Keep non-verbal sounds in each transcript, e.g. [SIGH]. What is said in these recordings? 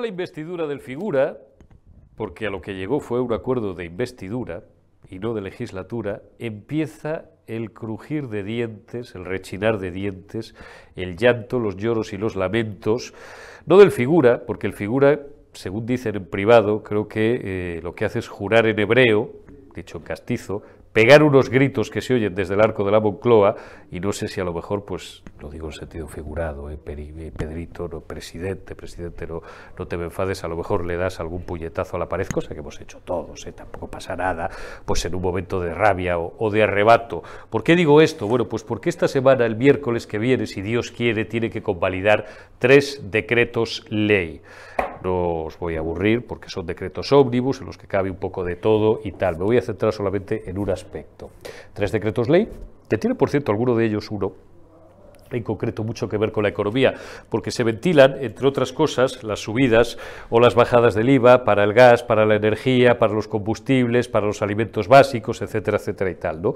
la investidura del figura, porque a lo que llegó fue un acuerdo de investidura y no de legislatura, empieza el crujir de dientes, el rechinar de dientes, el llanto, los lloros y los lamentos, no del figura, porque el figura, según dicen en privado, creo que eh, lo que hace es jurar en hebreo, dicho en castizo, pegar unos gritos que se oyen desde el arco de la Moncloa, y no sé si a lo mejor, pues, lo digo en sentido figurado, eh, eh, Pedrito, no, presidente, presidente, no, no te me enfades, a lo mejor le das algún puñetazo a la pared, cosa que hemos hecho todos, eh, tampoco pasa nada, pues en un momento de rabia o, o de arrebato. ¿Por qué digo esto? Bueno, pues porque esta semana, el miércoles que viene, si Dios quiere, tiene que convalidar tres decretos ley. No os voy a aburrir porque son decretos ómnibus en los que cabe un poco de todo y tal. Me voy a centrar solamente en un aspecto. Tres decretos ley, que tiene por cierto alguno de ellos uno en concreto mucho que ver con la economía, porque se ventilan, entre otras cosas, las subidas o las bajadas del IVA para el gas, para la energía, para los combustibles, para los alimentos básicos, etcétera, etcétera y tal. ¿no?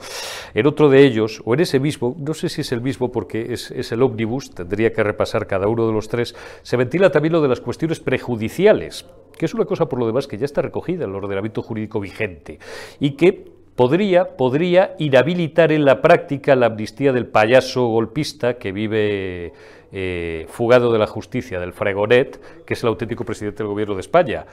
En otro de ellos, o en ese mismo, no sé si es el mismo porque es, es el ómnibus, tendría que repasar cada uno de los tres, se ventila también lo de las cuestiones prejudiciales, que es una cosa por lo demás que ya está recogida en el ordenamiento jurídico vigente y que podría, podría inhabilitar en la práctica la amnistía del payaso golpista que vive eh, fugado de la justicia, del fregonet, que es el auténtico presidente del gobierno de España.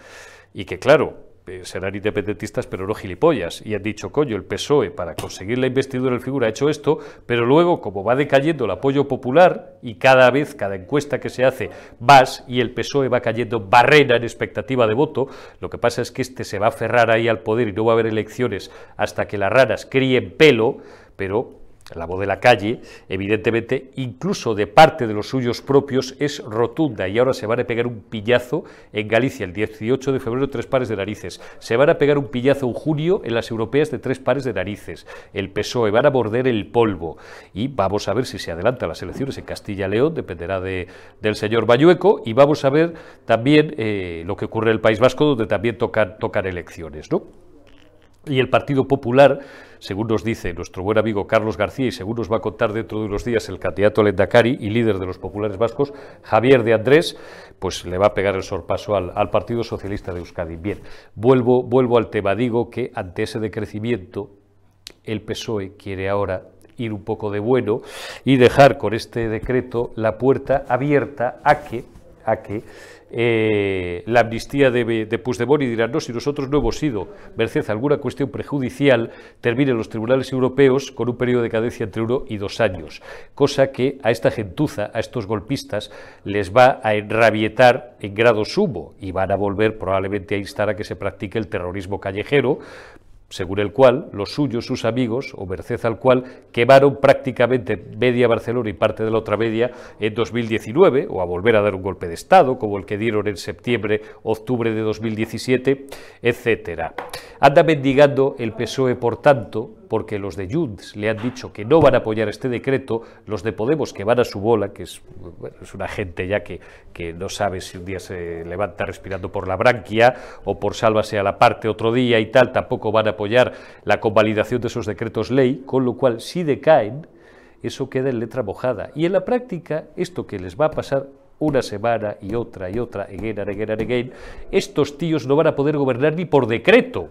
Y que, claro, serán independentistas, pero no gilipollas. Y han dicho, coño, el PSOE para conseguir la investidura del figura ha hecho esto, pero luego, como va decayendo el apoyo popular, y cada vez, cada encuesta que se hace, vas y el PSOE va cayendo barrera en expectativa de voto, lo que pasa es que este se va a aferrar ahí al poder y no va a haber elecciones hasta que las raras críen pelo, pero la voz de la calle, evidentemente, incluso de parte de los suyos propios, es rotunda y ahora se van a pegar un pillazo en Galicia el 18 de febrero, tres pares de narices. Se van a pegar un pillazo en junio en las europeas de tres pares de narices. El PSOE van a morder el polvo y vamos a ver si se adelantan las elecciones en Castilla-León, dependerá de, del señor Bayueco, y vamos a ver también eh, lo que ocurre en el País Vasco, donde también tocan, tocan elecciones, ¿no? Y el Partido Popular, según nos dice nuestro buen amigo Carlos García y según nos va a contar dentro de unos días el candidato al Endacari y líder de los populares vascos, Javier de Andrés, pues le va a pegar el sorpaso al, al, Partido Socialista de Euskadi. Bien, vuelvo, vuelvo al tema, digo que ante ese decrecimiento el PSOE quiere ahora ir un poco de bueno y dejar con este decreto la puerta abierta a que, a que eh, la amnistía de, de y dirán, no, si nosotros no hemos sido, merced alguna cuestión prejudicial, terminen los tribunales europeos con un periodo de cadencia entre uno y dos años, cosa que a esta gentuza, a estos golpistas, les va a enrabietar en grado sumo y van a volver probablemente a instar a que se practique el terrorismo callejero, según el cual los suyos, sus amigos, o merced al cual, quemaron prácticamente media Barcelona y parte de la otra media en 2019, o a volver a dar un golpe de Estado, como el que dieron en septiembre, octubre de 2017, etcétera. Anda mendigando el PSOE, por tanto, porque los de Junts le han dicho que no van a apoyar este decreto, los de Podemos que van a su bola, que es, bueno, una gente ya que, que, no sabe si un día se levanta respirando por la branquia o por sálvase a la parte otro día y tal, tampoco van a apoyar la convalidación de esos decretos ley, con lo cual si decaen, eso queda en letra mojada. Y en la práctica, esto que les va a pasar una semana y otra y otra, again and again and again, estos tíos no van a poder gobernar ni por decreto.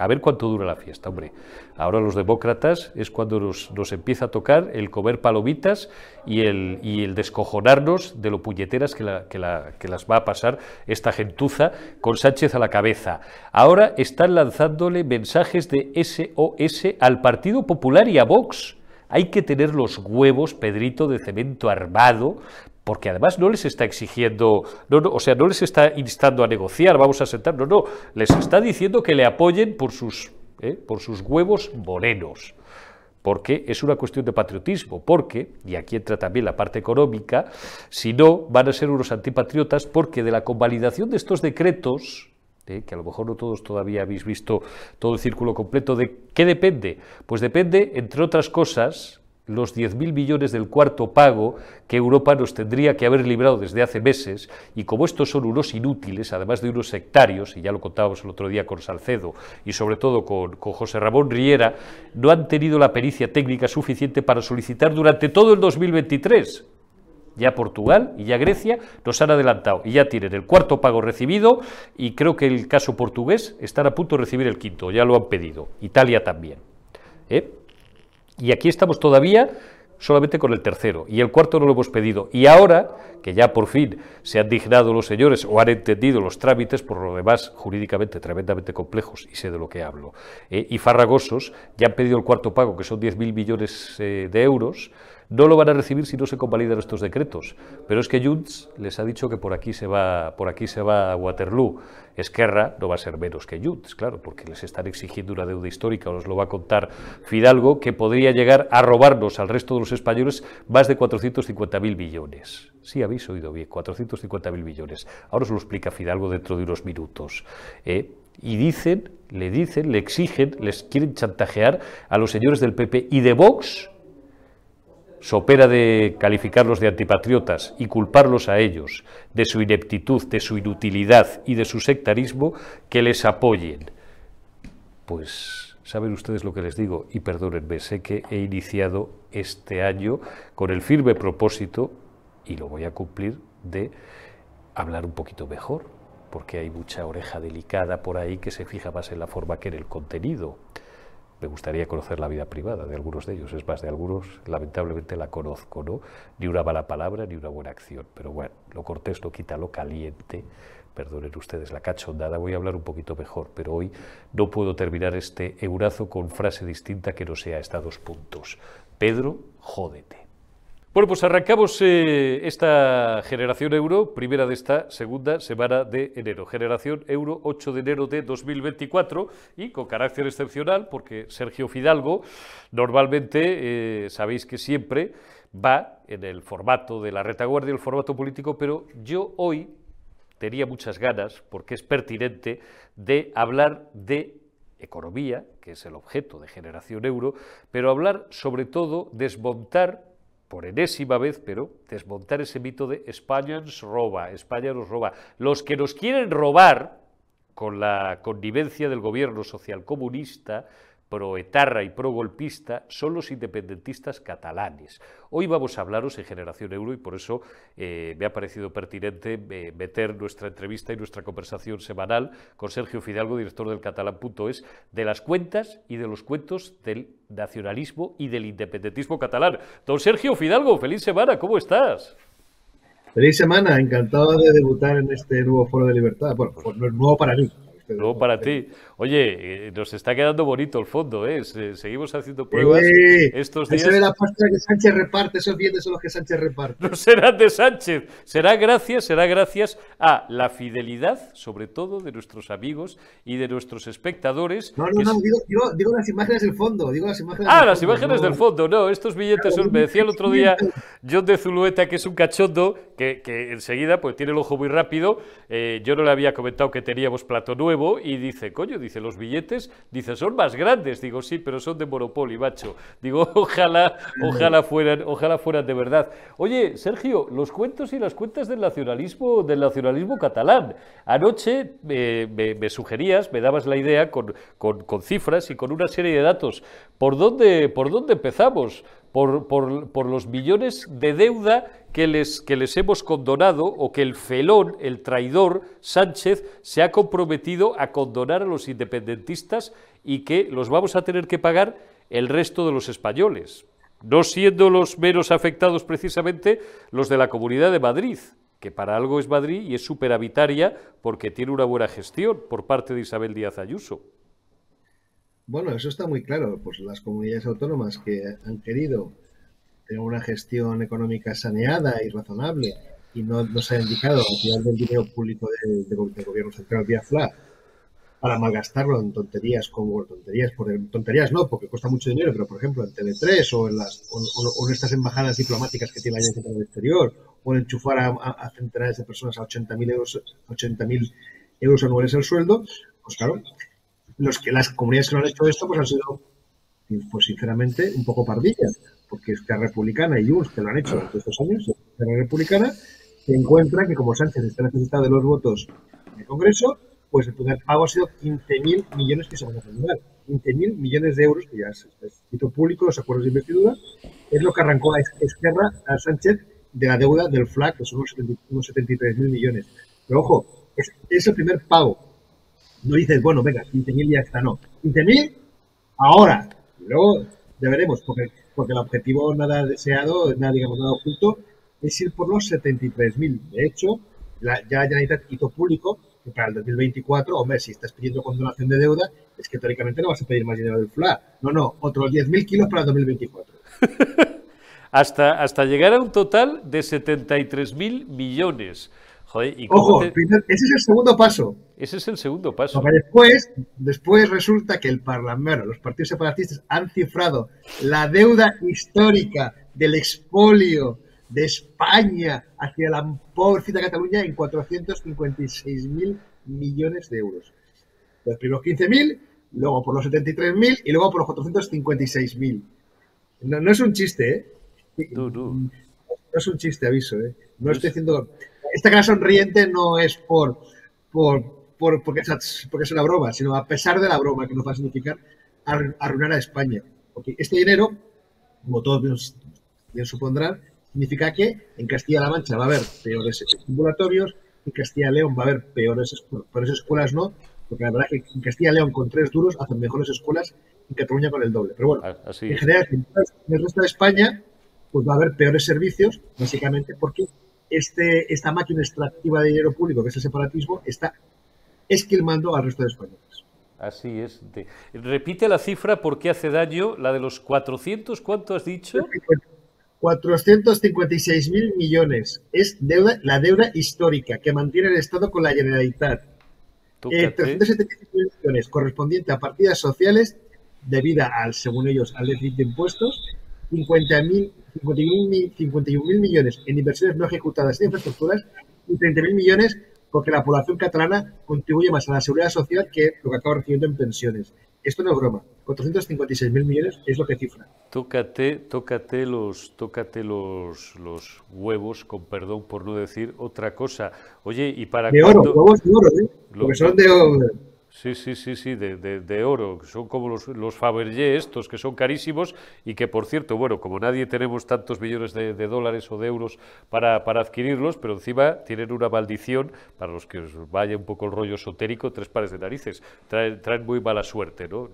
A ver cuánto dura la fiesta, hombre. Ahora los demócratas es cuando nos, empieza a tocar el comer palomitas y el, y el descojonarnos de lo puñeteras que, la, que, la, que, las va a pasar esta gentuza con Sánchez a la cabeza. Ahora están lanzándole mensajes de SOS al Partido Popular y a Vox. Hay que tener los huevos, Pedrito, de cemento armado porque además no les está exigiendo, no, o sea, no les está instando a negociar, vamos a sentar, no, no, les está diciendo que le apoyen por sus, ¿eh? por sus huevos morenos porque es una cuestión de patriotismo, porque, y aquí entra también la parte económica, si no, van a ser unos antipatriotas, porque de la convalidación de estos decretos, ¿eh? que a lo mejor no todos todavía habéis visto todo el círculo completo, ¿de qué depende? Pues depende, entre otras cosas, los 10.000 millones del cuarto pago que Europa nos tendría que haber librado desde hace meses, y como estos son unos inútiles, además de unos sectarios, y ya lo contábamos el otro día con Salcedo y sobre todo con, con José Ramón Riera, no han tenido la pericia técnica suficiente para solicitar durante todo el 2023 ya Portugal y ya Grecia nos han adelantado y ya tienen el cuarto pago recibido y creo que el caso portugués están a punto de recibir el quinto, ya lo han pedido, Italia también. ¿eh? Y aquí estamos todavía solamente con el tercero, y el cuarto no lo hemos pedido. Y ahora, que ya por fin se han dignado los señores o han entendido los trámites, por lo demás jurídicamente tremendamente complejos, y sé de lo que hablo, eh, y farragosos, ya han pedido el cuarto pago, que son 10.000 millones eh, de euros, no lo van a recibir si no se convalidan estos decretos. Pero es que Junts les ha dicho que por aquí se va, por aquí se va a Waterloo. Esquerra no va a ser menos que Junts, claro, porque les están exigiendo una deuda histórica, os lo va a contar Fidalgo, que podría llegar a robarnos al resto de los españoles más de 450.000 millones. Sí, habéis oído bien, 450.000 millones. Ahora os lo explica Fidalgo dentro de unos minutos. ¿eh? Y dicen, le dicen, le exigen, les quieren chantajear a los señores del PP y de Vox sopera de calificarlos de antipatriotas y culparlos a ellos de su ineptitud, de su inutilidad y de su sectarismo, que les apoyen. Pues saben ustedes lo que les digo y perdónenme, sé que he iniciado este año con el firme propósito, y lo voy a cumplir, de hablar un poquito mejor, porque hay mucha oreja delicada por ahí que se fija más en la forma que en el contenido. Me gustaría conocer la vida privada de algunos de ellos. Es más, de algunos lamentablemente la conozco, ¿no? Ni una mala palabra ni una buena acción. Pero bueno, lo cortés no quita lo caliente. Perdonen ustedes la cachondada, voy a hablar un poquito mejor, pero hoy no puedo terminar este eurazo con frase distinta que no sea esta dos puntos. Pedro, jódete. Bueno, pues arrancamos eh, esta generación euro, primera de esta segunda semana de enero. Generación euro 8 de enero de 2024 y con carácter excepcional porque Sergio Fidalgo normalmente, eh, sabéis que siempre va en el formato de la retaguardia, el formato político, pero yo hoy tenía muchas ganas, porque es pertinente, de hablar de economía, que es el objeto de generación euro, pero hablar sobre todo, desmontar por enésima vez, pero desmontar ese mito de España nos roba, España nos roba. Los que nos quieren robar, con la connivencia del gobierno socialcomunista, pro-etarra y pro-golpista son los independentistas catalanes. Hoy vamos a hablaros en Generación Euro y por eso eh, me ha parecido pertinente eh, meter nuestra entrevista y nuestra conversación semanal con Sergio Fidalgo, director del catalán.es, de las cuentas y de los cuentos del nacionalismo y del independentismo catalán. Don Sergio Fidalgo, feliz semana, ¿cómo estás? Feliz semana, encantado de debutar en este nuevo Foro de Libertad. Bueno, pues no es nuevo para mí, Luego para ti. Oye, eh, nos está quedando bonito el fondo, ¿eh? Seguimos haciendo pruebas estos días. Eso de la pasta que Sánchez reparte, esos bienes son los que Sánchez reparte. [LAUGHS] No serán de Sánchez, será gracias, será gracias a la fidelidad, sobre todo, de nuestros amigos y de nuestros espectadores. No, no, no, digo, las imágenes del fondo, digo las imágenes Ah, las imágenes del fondo, no, estos billetes son, me decía el otro día [LAUGHS] John de Zulueta, que es un cachondo, que, enseguida pues tiene el ojo muy rápido, eh, yo no le había comentado que teníamos plato nuevo, y dice, coño, dice, los billetes, dice, son más grandes. Digo, sí, pero son de Monopoly, macho. Digo, [LAUGHS] ojalá, ojalá fueran, ojalá fueran de verdad. Oye, Sergio, los cuentos y las cuentas del nacionalismo, del nacionalismo catalán. Anoche me, sugerías, me dabas la idea con, con, cifras y con una serie de datos. ¿Por dónde, por dónde empezamos? Por, los millones de deuda que les, que les hemos condonado o que el felón, el traidor Sánchez, se ha comprometido a condonar a los independentistas y que los vamos a tener que pagar el resto de los españoles, no siendo los menos afectados precisamente los de la Comunidad de Madrid, que para algo es Madrid y es superavitaria porque tiene una buena gestión por parte de Isabel Díaz Ayuso. Bueno, eso está muy claro. Pues las comunidades autónomas que han querido tener una gestión económica saneada y razonable y no, se ha indicado tirar del dinero público del, gobierno central vía FLA para malgastarlo en tonterías como tonterías, por tonterías no, porque cuesta mucho dinero, pero por ejemplo en TV3 o en, las, o, en estas embajadas diplomáticas que tiene la Agencia del Exterior o en enchufar a, centenares de personas a 80.000 euros, 80.000 euros anuales el sueldo, pues claro, los que las comunidades que no han hecho esto pues han sido, pues sinceramente, un poco pardillas porque es que Republicana y Junts, que lo han hecho durante estos años, la Republicana, se encuentra que como Sánchez está necesitado de los votos del Congreso, pues el primer pago ha sido 15.000 millones que se van a firmar. 15.000 millones de euros, que ya es escrito público, los acuerdos de investidura, es lo que arrancó a Esquerra, a Sánchez, de la deuda del FLAC, que son unos 73 mil millones. Pero ojo, es, es, el primer pago. No dices, bueno, venga, 15.000 ya está, no. 15.000 ahora. luego ya veremos, porque, porque el objetivo nada deseado, nada, digamos, nada oculto, es ir por los 73.000. De hecho, la, ya Generalitat hizo público que para el 2024, hombre, si estás pidiendo condonación de deuda, es que teóricamente no vas a pedir más dinero del FLA. No, no, otros 10.000 kilos para el 2024. [LAUGHS] hasta, hasta llegar a un total de 73.000 millones. Joder, ¿y Ojo, ese es el segundo paso. Ese es el segundo paso. Porque después, después resulta que el Parlamento, los partidos separatistas han cifrado la deuda histórica del expolio de España hacia la pobrecita Cataluña en 456.000 millones de euros. Los primeros 15.000, luego por los 73.000 y luego por los 456.000. No, no es un chiste, ¿eh? No, no. es un chiste, aviso, ¿eh? No estoy haciendo... Esta cara sonriente no es por, por, por porque, es, porque es una broma, sino a pesar de la broma que nos va a significar arruinar a España. Porque este dinero, como todos bien supondrán, significa que en Castilla-La Mancha va a haber peores ambulatorios, en Castilla-León va a haber peores, peores escuelas, no, porque la verdad es que en Castilla-León con tres duros hacen mejores escuelas y Cataluña con el doble. Pero bueno, ah, en general, en el resto de España, pues va a haber peores servicios, básicamente porque este, esta máquina extractiva de dinero público, que es el separatismo, está esquilmando al resto de españoles. Así es. repite la cifra porque hace daño, la de los 400, ¿cuánto has dicho? 456 mil millones. Es deuda, la deuda histórica que mantiene el Estado con la Generalitat. Eh, 375 millones correspondiente a partidas sociales debida al, según ellos, al déficit de impuestos, 50.000 51 mil millones en inversiones no ejecutadas en infraestructuras y 30 mil millones porque la población catalana contribuye más a la seguridad social que lo que acaba recibiendo en pensiones. Esto no es broma. 456 mil millones es lo que cifra. Tócate, tócate, los, tócate los, los huevos, con perdón por no decir otra cosa. Oye, ¿y para De oro, huevos de oro, ¿eh? Porque son de oro. Sí, sí, sí, sí, de, de, oro. Son como los, los Fabergé estos, que son carísimos y que, por cierto, bueno, como nadie tenemos tantos millones de, dólares o de euros para, para, adquirirlos, pero encima tienen una maldición, para los que os vaya un poco el rollo esotérico, tres pares de narices. Traen, muy mala suerte, ¿no?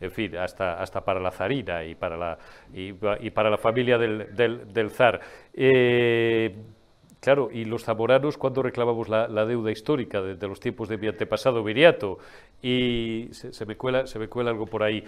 en fin, hasta, hasta para la zarina y para la, y, para la familia del, del, del zar. Eh, Claro, y los zamoranos cuando reclamamos la, deuda histórica de, los tiempos de mi antepasado Viriato, y se, me cuela, se me cuela algo por ahí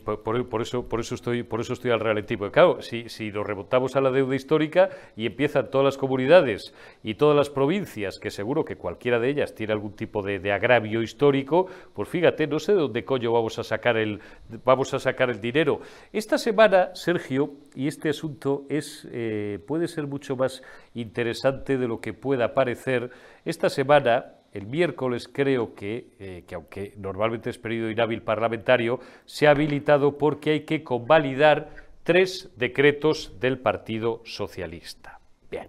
por, eso, por, eso estoy, por eso estoy al ralentí. claro, si, si nos remontamos a la deuda histórica y empiezan todas las comunidades y todas las provincias, que seguro que cualquiera de ellas tiene algún tipo de, agravio histórico, pues fíjate, no sé de dónde coño vamos a sacar el, vamos a sacar el dinero. Esta semana, Sergio, y este asunto es, eh, puede ser mucho más interesante de lo que pueda parecer, esta semana el miércoles creo eh, que, aunque normalmente es periodo inhábil parlamentario, se ha habilitado porque hay que convalidar tres decretos del Partido Socialista. Bien.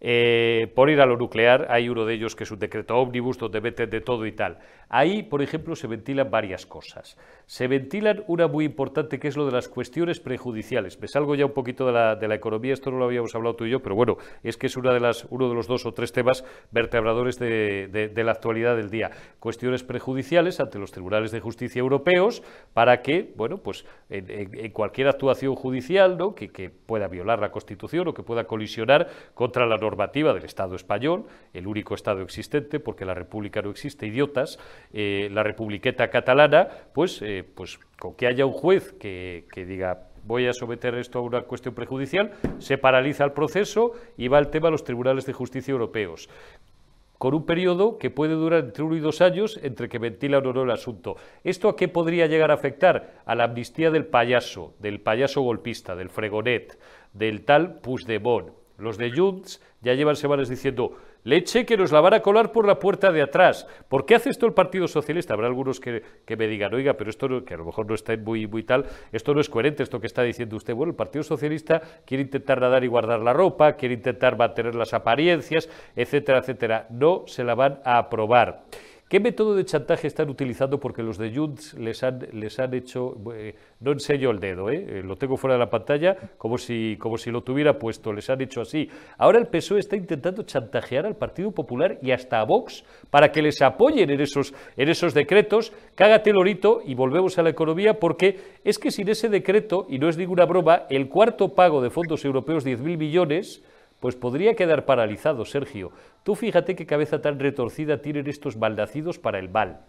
Eh, por ir a lo nuclear, hay uno de ellos que es un decreto ómnibus donde meten de todo y tal. Ahí, por ejemplo, se ventilan varias cosas. Se ventilan una muy importante que es lo de las cuestiones prejudiciales. Me salgo ya un poquito de la, de la economía, esto no lo habíamos hablado tú y yo, pero bueno, es que es una de las, uno de los dos o tres temas vertebradores de, de, la actualidad del día. Cuestiones prejudiciales ante los tribunales de justicia europeos para que, bueno, pues en, cualquier actuación judicial ¿no? que, que pueda violar la Constitución o que pueda colisionar contra la normativa del Estado español, el único Estado existente, porque la República no existe, idiotas, eh, la republiqueta catalana, pues, eh, pues con que haya un juez que, diga voy a someter esto a una cuestión prejudicial, se paraliza el proceso y va el tema a los tribunales de justicia europeos con un periodo que puede durar entre uno y dos años entre que ventilan o no el asunto. ¿Esto a qué podría llegar a afectar? A la amnistía del payaso, del payaso golpista, del fregonet, del tal Puigdemont. Los de Junts ya llevan semanas diciendo leche que nos la van a colar por la puerta de atrás. ¿Por qué hace esto el Partido Socialista? Habrá algunos que, me digan, oiga, pero esto que a lo mejor no está muy, muy tal, esto no es coherente, esto que está diciendo usted. Bueno, el Partido Socialista quiere intentar nadar y guardar la ropa, quiere intentar mantener las apariencias, etcétera, etcétera. No se la van a aprobar. ¿Qué método de chantaje están utilizando? Porque los de Junts les han, les han hecho, eh, no enseño el dedo, eh, eh, lo tengo fuera de la pantalla como si, como si lo tuviera puesto, les han hecho así. Ahora el PSOE está intentando chantajear al Partido Popular y hasta a Vox para que les apoyen en esos, en esos decretos. Cágate, Lorito, y volvemos a la economía, porque es que sin ese decreto, y no es ninguna broma, el cuarto pago de fondos europeos, 10.000 millones, pues podría quedar paralizado, Sergio. Tú fíjate qué cabeza tan retorcida tienen estos malnacidos para el mal.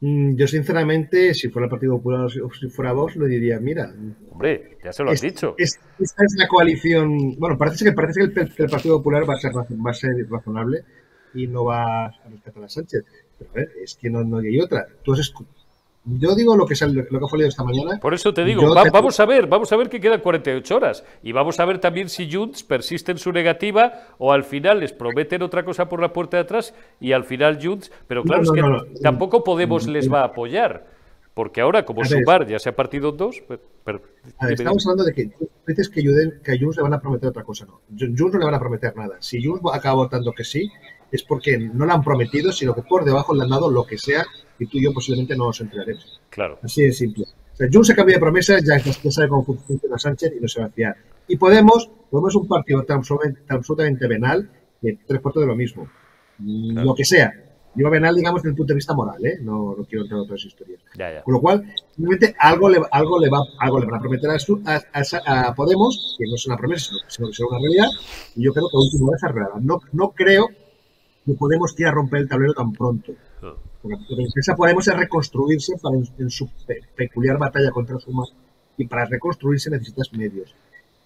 Mm, yo, sinceramente, si fuera el Partido Popular o si fuera vos, lo diría, mira. Hombre, ya se lo has dicho. esta es la coalición. Bueno, parece que, parece que el, Partido Popular va a, ser, va a ser razonable y no va a rescatar a Sánchez. Pero a ver, es que no, no hay otra. Tú has, yo digo lo que, lo que ha salido esta mañana. Por eso te digo, vamos a ver, vamos a ver que quedan 48 horas. Y vamos a ver también si Junts persiste en su negativa o al final les prometen otra cosa por la puerta de atrás y al final Junts. Pero claro, es que tampoco Podemos les va a apoyar. Porque ahora, como su bar ya se ha partido en dos. Estamos hablando de que dices que, que a Junts le van a prometer otra cosa. No, Junts no le van a prometer nada. Si Junts acaba votando que sí, es porque no lo han prometido, sino que por debajo le han dado lo que sea y tú y yo posiblemente no nos enteraremos. Claro. Así de simple. O sea, Junts se cambia de promesa, ya, ya sabe cómo funciona Sánchez y no se va a fiar. Y Podemos, Podemos es un partido tan, absolutamente venal que tres cuartos de lo mismo. Lo que sea. Yo venal, digamos, desde el punto de vista moral, ¿eh? No, no quiero entrar en otras historias. Con lo cual, simplemente algo le, algo le, va, algo le van a prometer a, a, a, Podemos, que no es una promesa, sino que será una realidad, y yo creo que último vez realidad. No, no creo que Podemos quiera romper el tablero tan pronto. Ah. Porque lo que interesa Podemos es reconstruirse para en, su peculiar batalla contra su más. Y para reconstruirse necesitas medios.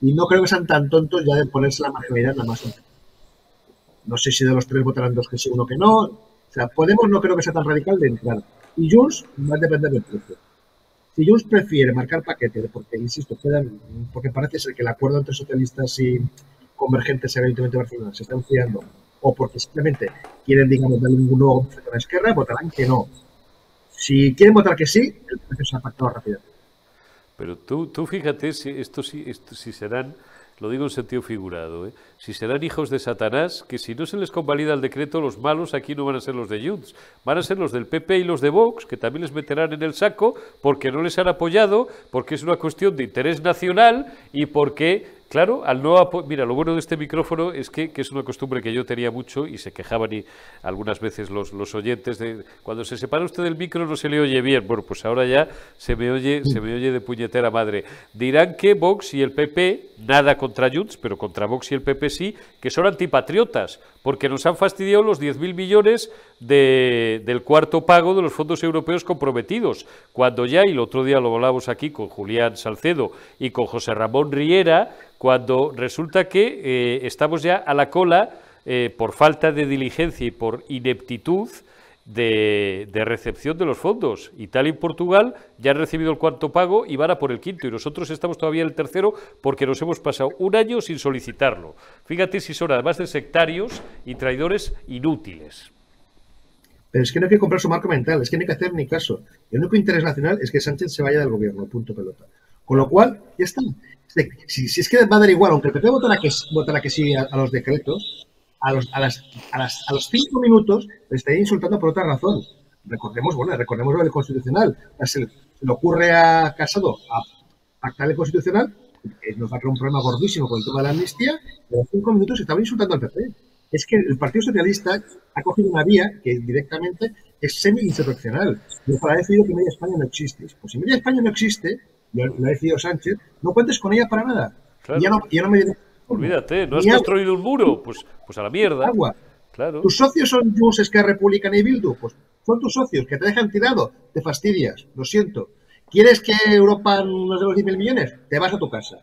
Y no creo que sean tan tontos ya de ponerse la marginalidad la más. No sé si de los tres votarán dos que sí, uno que no. O sea, Podemos no creo que sea tan radical de entrar. Y Junts va a depender del precio. Si Junts prefiere marcar paquete, porque, insisto, porque parece ser que el acuerdo entre socialistas y convergentes evidentemente Barcelona se está enfriando o porque simplemente quieren, digamos, darle un nuevo a la izquierda, votarán que no. Si quieren votar que sí, el proceso se ha pactado rápidamente. Pero tú, tú fíjate si esto, si, si serán, lo digo en sentido figurado, ¿eh? si serán hijos de Satanás, que si no se les convalida el decreto, los malos aquí no van a ser los de Junts, van a ser los del PP y los de Vox, que también les meterán en el saco porque no les han apoyado, porque es una cuestión de interés nacional y porque Claro, al no mira, lo bueno de este micrófono es que, es una costumbre que yo tenía mucho y se quejaban y algunas veces los, los, oyentes de cuando se separa usted del micro no se le oye bien. Bueno, pues ahora ya se me oye, se me oye de puñetera madre. Dirán que Vox y el PP, nada contra Junts, pero contra Vox y el PP sí, que son antipatriotas, porque nos han fastidiado los 10.000 millones de, del cuarto pago de los fondos europeos comprometidos, cuando ya, y el otro día lo hablamos aquí con Julián Salcedo y con José Ramón Riera, cuando resulta que eh, estamos ya a la cola eh, por falta de diligencia y por ineptitud de, recepción de los fondos. Italia y Portugal ya han recibido el cuarto pago y van a por el quinto, y nosotros estamos todavía en el tercero porque nos hemos pasado un año sin solicitarlo. Fíjate si son además de sectarios y traidores inútiles. Pero es que no hay que comprar su marco mental, es que no hay que hacer ni caso. El único interés nacional es que Sánchez se vaya del gobierno, punto pelota. Con lo cual, ya está. Si, es que va a dar igual, aunque el PP votará que, votará que sí a, los decretos, a los, a, las, a, las, a los cinco minutos le estaría insultando por otra razón. Recordemos, bueno, recordemos lo del constitucional. Se, le ocurre a Casado a pactar el constitucional, que nos va a crear un problema gordísimo con el tema de la amnistía, y a los cinco minutos estaba insultando al PP. Es que el Partido Socialista ha cogido una vía que directamente es semi-insurreccional. Y ha decidido que Media España no existe. Pues si Media España no existe, lo, ha decidido Sánchez, no cuentes con ella para nada. ya no, ya no me Olvídate, no has construido un muro, pues, pues a la mierda. Agua. Claro. ¿Tus socios son Junts, Esquerra Republicana y Bildu? Pues son tus socios, que te dejan tirado, te fastidias, lo siento. ¿Quieres que Europa nos dé los 10.000 millones? Te vas a tu casa.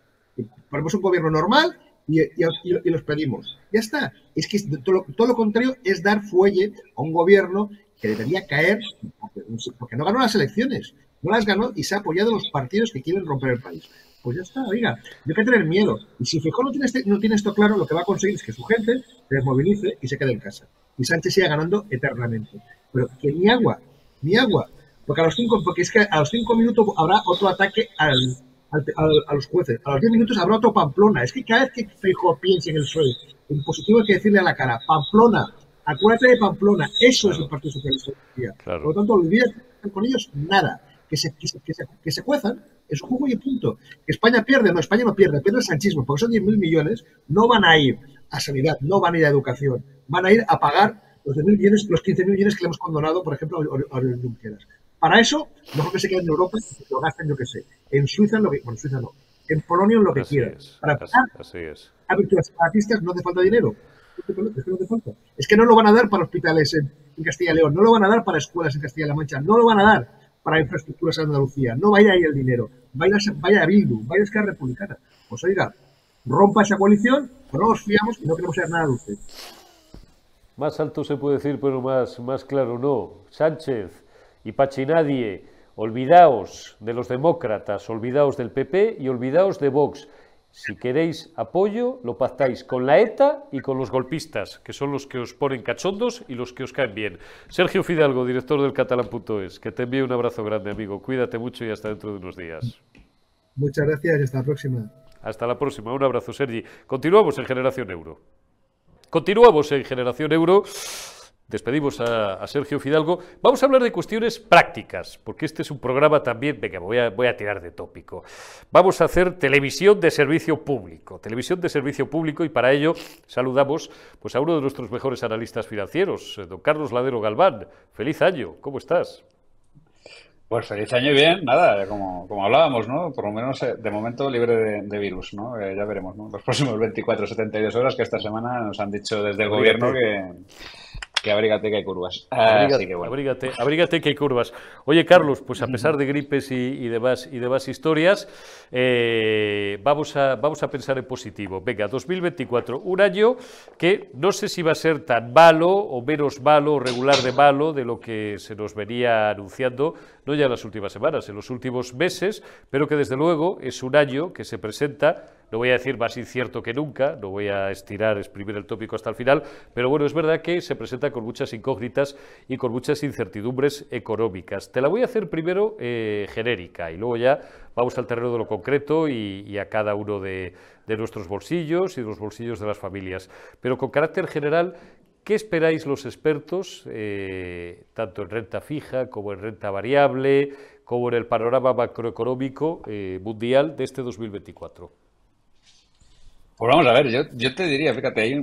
ponemos un gobierno normal y, los pedimos. Ya está. Es que todo todo lo, contrario es dar fuelle a un gobierno que debería caer porque no ganó las elecciones no las ganó y se ha apoyado a los partidos que quieren romper el país. Pues ya está, oiga, no hay que tener miedo. Y si Fijó no tiene, este, no tiene esto claro, lo que va a conseguir es que su gente se desmovilice y se quede en casa. Y Sánchez siga ganando eternamente. Pero que ni agua, ni agua. Porque a los cinco, porque es que a los cinco minutos habrá otro ataque al, a los jueces. A los diez minutos habrá otro Pamplona. Es que cada vez que Fijó piense en el PSOE, en positivo hay que decirle a la cara, Pamplona, Acuérdate de Pamplona, eso es el Partido Socialista. Por lo tanto, olvídate con ellos nada. Que se, que, se, que, se, cuezan, es juego y punto. Que España pierde, no, España no pierde, pierde el sanchismo, porque son 10.000 millones, no van a ir a sanidad, no van a ir a educación, van a ir a pagar los 10.000 millones, los 15.000 millones que le hemos condonado, por ejemplo, a Oriol Junqueras. Para eso, mejor que se queden en Europa y lo gasten, yo que sé. En Suiza, en lo que, bueno, en Suiza no. En Polonia, en lo que quieran. Para pagar así, es. a virtudes separatistas no hace falta dinero. Es que no hace falta. Es que no lo van a dar para hospitales en, Castilla y León, no lo van a dar para escuelas en Castilla-La Mancha, no lo van a dar para infraestructuras en Andalucía. No vaya ahí el dinero. Vaya, vaya a Bildu, vaya a Esquerra Republicana. Pues oiga, rompa esa coalición, no nos fiamos y no queremos ser nada de usted. Más alto se puede decir, pero más, más claro no. Sánchez y Pachinadie, olvidaos de los demócratas, olvidaos del PP y olvidaos de Vox. Si queréis apoyo, lo pactáis con la ETA y con los golpistas, que son los que os ponen cachondos y los que os caen bien. Sergio Fidalgo, director del catalán.es, que te envíe un abrazo grande, amigo. Cuídate mucho y hasta dentro de unos días. Muchas gracias y hasta la próxima. Hasta la próxima. Un abrazo, Sergi. Continuamos en Generación Euro. Continuamos en Generación Euro. Despedimos a, Sergio Fidalgo. Vamos a hablar de cuestiones prácticas, porque este es un programa también, venga, voy a, voy a tirar de tópico. Vamos a hacer televisión de servicio público, televisión de servicio público, y para ello saludamos pues, a uno de nuestros mejores analistas financieros, eh, don Carlos Ladero Galván. Feliz año, ¿cómo estás? Pues feliz año y bien, nada, como, como hablábamos, ¿no? Por lo menos eh, de momento libre de, virus, ¿no? Eh, ya veremos, ¿no? Los próximos 24 72 horas que esta semana nos han dicho desde el gobierno que que abrígate que hay curvas. Abrígate, que abrígate, que hay curvas. Oye, Carlos, pues a pesar de gripes y, y demás, y demás historias, eh, vamos, a, vamos a pensar en positivo. Venga, 2024, un año que no sé si va a ser tan malo o menos malo o regular de malo de lo que se nos venía anunciando, no ya en las últimas semanas, en los últimos meses, pero que desde luego es un año que se presenta no voy a decir más incierto que nunca, no voy a estirar, exprimir el tópico hasta el final, pero bueno, es verdad que se presenta con muchas incógnitas y con muchas incertidumbres económicas. Te la voy a hacer primero eh, genérica y luego ya vamos al terreno de lo concreto y, a cada uno de, nuestros bolsillos y de los bolsillos de las familias. Pero con carácter general, ¿Qué esperáis los expertos, eh, tanto en renta fija como en renta variable, como en el panorama macroeconómico eh, mundial de este 2024? Pues vamos a ver, yo, yo te diría, fíjate, hay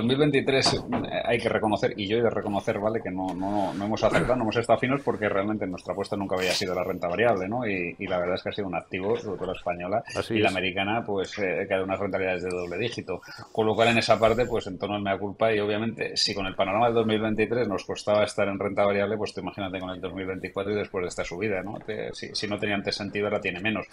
2023 eh, hay que reconocer, y yo he de reconocer, ¿vale? Que no, no, no hemos acertado, no hemos estado finos porque realmente nuestra apuesta nunca había sido la renta variable, ¿no? Y, la verdad es que ha sido un activo, sobre todo la española, y la americana, pues, eh, que ha unas rentabilidades de doble dígito. Con lo cual, en esa parte, pues, en torno al mea culpa, y obviamente, si con el panorama del 2023 nos costaba estar en renta variable, pues, te imagínate con el 2024 y después de esta subida, ¿no? si, si, no tenía antes sentido, ahora tiene menos.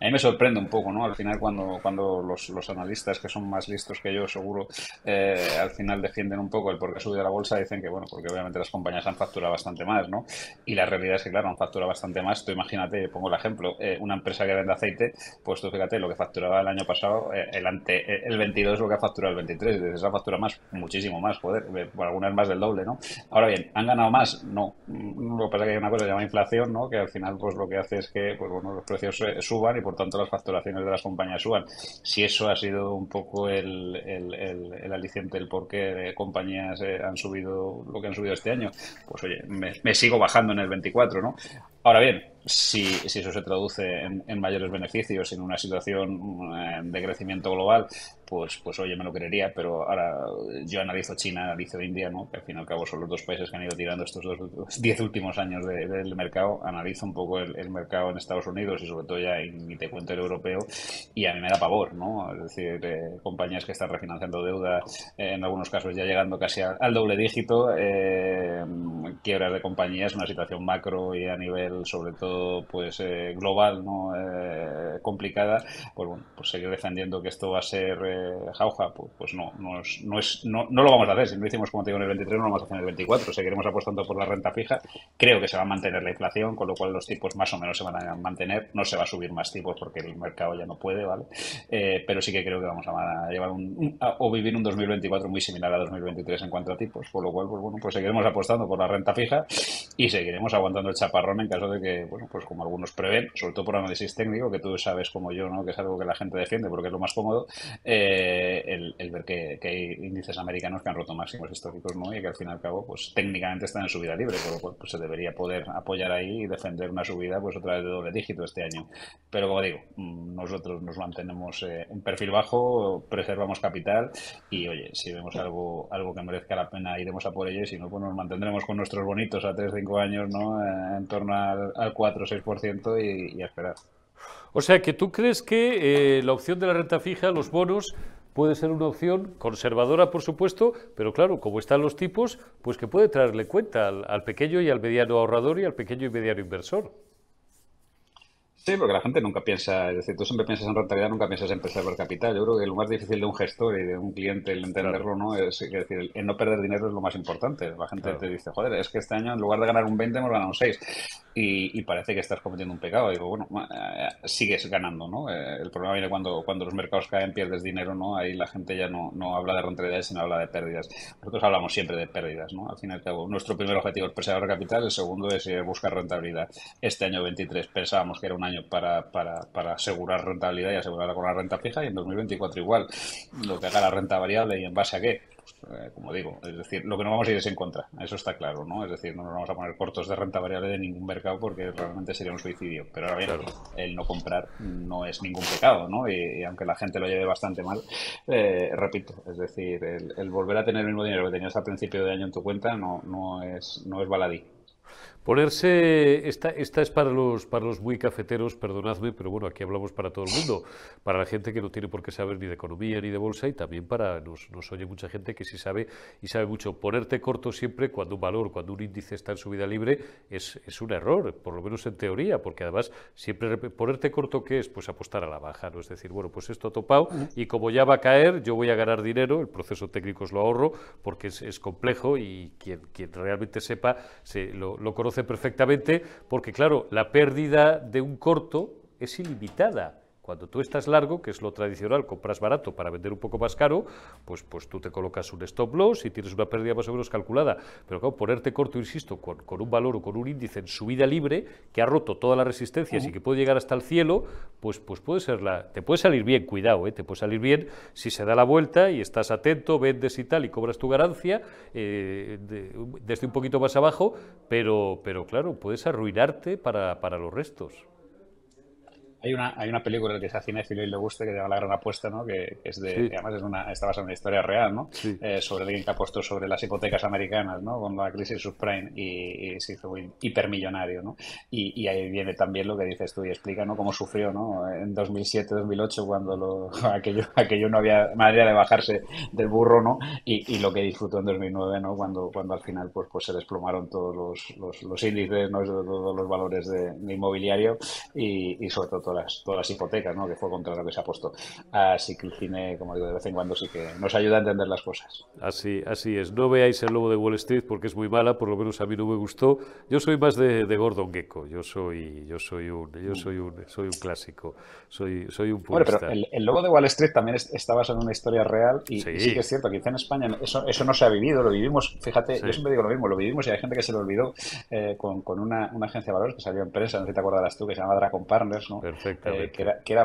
A mí me sorprende un poco, ¿no? Al final, cuando, cuando los, los analistas que son más listos que yo, seguro, eh, al final defienden un poco el por qué subido la bolsa, dicen que, bueno, porque obviamente las compañías han facturado bastante más, ¿no? Y la realidad es que, claro, han facturado bastante más. Tú imagínate, pongo el ejemplo, eh, una empresa que vende aceite, pues tú fíjate, lo que facturaba el año pasado, eh, el, ante, el 22 es lo que ha facturado el 23, desde esa factura más, muchísimo más, joder, algunas más del doble, ¿no? Ahora bien, ¿han ganado más? No. Lo que pasa es que hay una cosa que se llama inflación, ¿no? Que al final, pues lo que hace es que, pues bueno, los precios suban y por tanto las facturaciones de las compañías suban. Si eso ha sido un poco el, el, aliciente, el por qué compañías eh, han subido lo que han subido este año, pues oye, me, me sigo bajando en el 24, ¿no? Ahora bien, si, si eso se traduce en, mayores beneficios en una situación eh, de crecimiento global, pues, pues oye, me lo creería, pero ahora yo analizo China, analizo India, ¿no? que al fin y al cabo son los dos países que han ido tirando estos dos, [LAUGHS] diez últimos años del mercado, analizo un poco el, mercado en Estados Unidos y sobre todo ya, y te cuento europeo, y a mí me da pavor, ¿no? Es decir, eh, compañías que están refinanciando deuda, eh, en algunos casos ya llegando casi al, doble dígito, quiebras de compañías, una situación macro y a nivel sobre todo pues eh, global, ¿no? Eh, complicada, pues bueno, pues seguir defendiendo que esto va a ser eh, jauja, pues, pues, no, no, es, no, es, no, lo vamos a hacer. Si no lo hicimos como te digo en el 23, no lo vamos a hacer en el 24. Seguiremos apostando por la renta fija. Creo que se va a mantener la inflación, con lo cual los tipos más o menos se van a mantener. No se va a subir más tipos porque el mercado ya no puede, ¿vale? pero sí que creo que vamos a llevar un, o vivir un 2024 muy similar a 2023 en cuanto a tipos, por lo cual, pues bueno, pues seguiremos apostando por la renta renta fija y seguiremos aguantando el chaparrón en caso de que, bueno, pues como algunos prevén, sobre todo por análisis técnico, que tú sabes como yo, ¿no? que es algo que la gente defiende porque es lo más cómodo, eh, el, ver que, hay índices americanos que han roto máximos históricos ¿no? y que al fin y al cabo, pues técnicamente están en subida libre, por lo cual pues, se debería poder apoyar ahí y defender una subida pues otra vez de doble dígito este año. Pero como digo, nosotros nos mantenemos eh, en perfil bajo, preservamos capital y oye, si vemos algo, algo que merezca la pena iremos a por ello y si no, pues nos mantendremos con nuestros bonitos a 3-5 años, ¿no? Eh, en torno al, al 4-6% y, y a esperar. O sea que tú crees que eh, la opción de la renta fija, los bonos, puede ser una opción conservadora, por supuesto, pero claro, como están los tipos, pues que puede traerle cuenta al pequeño y al mediano ahorrador y al pequeño y mediano inversor. Sí, porque la gente nunca piensa, es decir, tú siempre piensas en rentabilidad, nunca piensas en preservar capital. Yo creo que lo más difícil de un gestor y de un cliente el entenderlo, ¿no? Es, decir, el no perder dinero es lo más importante. La gente te dice, joder, es que este año en lugar de ganar un 20 hemos ganado un 6 y, parece que estás cometiendo un pecado. Digo, bueno, eh, sigues ganando, ¿no? Eh, el problema viene cuando, cuando los mercados caen, pierdes dinero, ¿no? Ahí la gente ya no, no habla de rentabilidad, sino habla de pérdidas. Nosotros hablamos siempre de pérdidas, ¿no? Al fin y al cabo, nuestro primer objetivo es preservar capital, el segundo es eh, buscar rentabilidad. Este año 23 pensábamos que era un año para, para para, asegurar rentabilidad y asegurarla con la renta fija y en 2024 igual. Lo que haga la renta variable y en base a qué, eh, como digo, es decir, lo que no vamos a ir es en contra, eso está claro, ¿no? Es decir, no nos vamos a poner cortos de renta variable de ningún mercado porque realmente sería un suicidio. Pero ahora bien, el no comprar no es ningún pecado, ¿no? Y, aunque la gente lo lleve bastante mal, eh, repito, es decir, el, el, volver a tener el mismo dinero que tenías al principio de año en tu cuenta no, no, es, no es baladí. Ponerse, esta, esta es para los, para los muy cafeteros, perdonadme, pero bueno, aquí hablamos para todo el mundo, para la gente que no tiene por qué saber ni de economía ni de bolsa y también para, nos, nos oye mucha gente que sí sabe y sabe mucho. Ponerte corto siempre cuando un valor, cuando un índice está en subida libre es, es un error, por lo menos en teoría, porque además siempre ponerte corto, ¿qué es? Pues apostar a la baja, ¿no? Es decir, bueno, pues esto ha topado y como ya va a caer, yo voy a ganar dinero, el proceso técnico os lo ahorro porque es, es complejo y quien, quien realmente sepa se, lo, lo conoce perfectamente, porque claro, la pérdida de un corto es ilimitada. Cuando tú estás largo, que es lo tradicional, compras barato para vender un poco más caro, pues, pues tú te colocas un stop loss y tienes una pérdida más o menos calculada. Pero claro, ponerte corto, insisto, con, un valor o con un índice en subida libre que ha roto todas las resistencias y que puede llegar hasta el cielo, pues, pues puede ser la, te puede salir bien, cuidado, ¿eh? te puede salir bien si se da la vuelta y estás atento, vendes y tal y cobras tu ganancia eh, desde un poquito más abajo, pero, pero claro, puedes arruinarte para, para los restos. Hay una, hay una película que se hace cinéfilo y le guste que se llama La Gran Apuesta, ¿no? Que, es de, además es una, está basada en una historia real, ¿no? Eh, sobre alguien que apostó sobre las hipotecas americanas, ¿no? Con la crisis subprime y, y se hizo hipermillonario, ¿no? Y, y, ahí viene también lo que dices tú y explica, ¿no? Cómo sufrió, ¿no? En 2007, 2008, cuando lo, [LAUGHS] aquello, aquello no había manera de bajarse del burro, ¿no? Y, y, lo que disfrutó en 2009, ¿no? Cuando, cuando al final, pues, pues se desplomaron todos los, los, los índices, ¿no? Todos los valores de, de inmobiliario y, y sobre todo todas las, todas las hipotecas, ¿no? que fue contra lo que se ha puesto. Así que el cine, como digo, de vez en cuando sí que nos ayuda a entender las cosas. Así, así es. No veáis el lobo de Wall Street porque es muy mala, por lo menos a mí no me gustó. Yo soy más de, de Gordon Gecko, yo soy, yo soy un, yo soy un, soy un clásico, soy, soy un purista. Bueno, pero el, el, lobo de Wall Street también está basado en una historia real y sí, que es cierto, quizá en España eso, eso no se ha vivido, lo vivimos, fíjate, yo siempre digo lo mismo, lo vivimos y hay gente que se lo olvidó eh, con, con una, una, agencia de valores que salió en prensa, no sé si te acordarás tú, que se llama Dracon Partners, ¿no? Eh, que era, que era,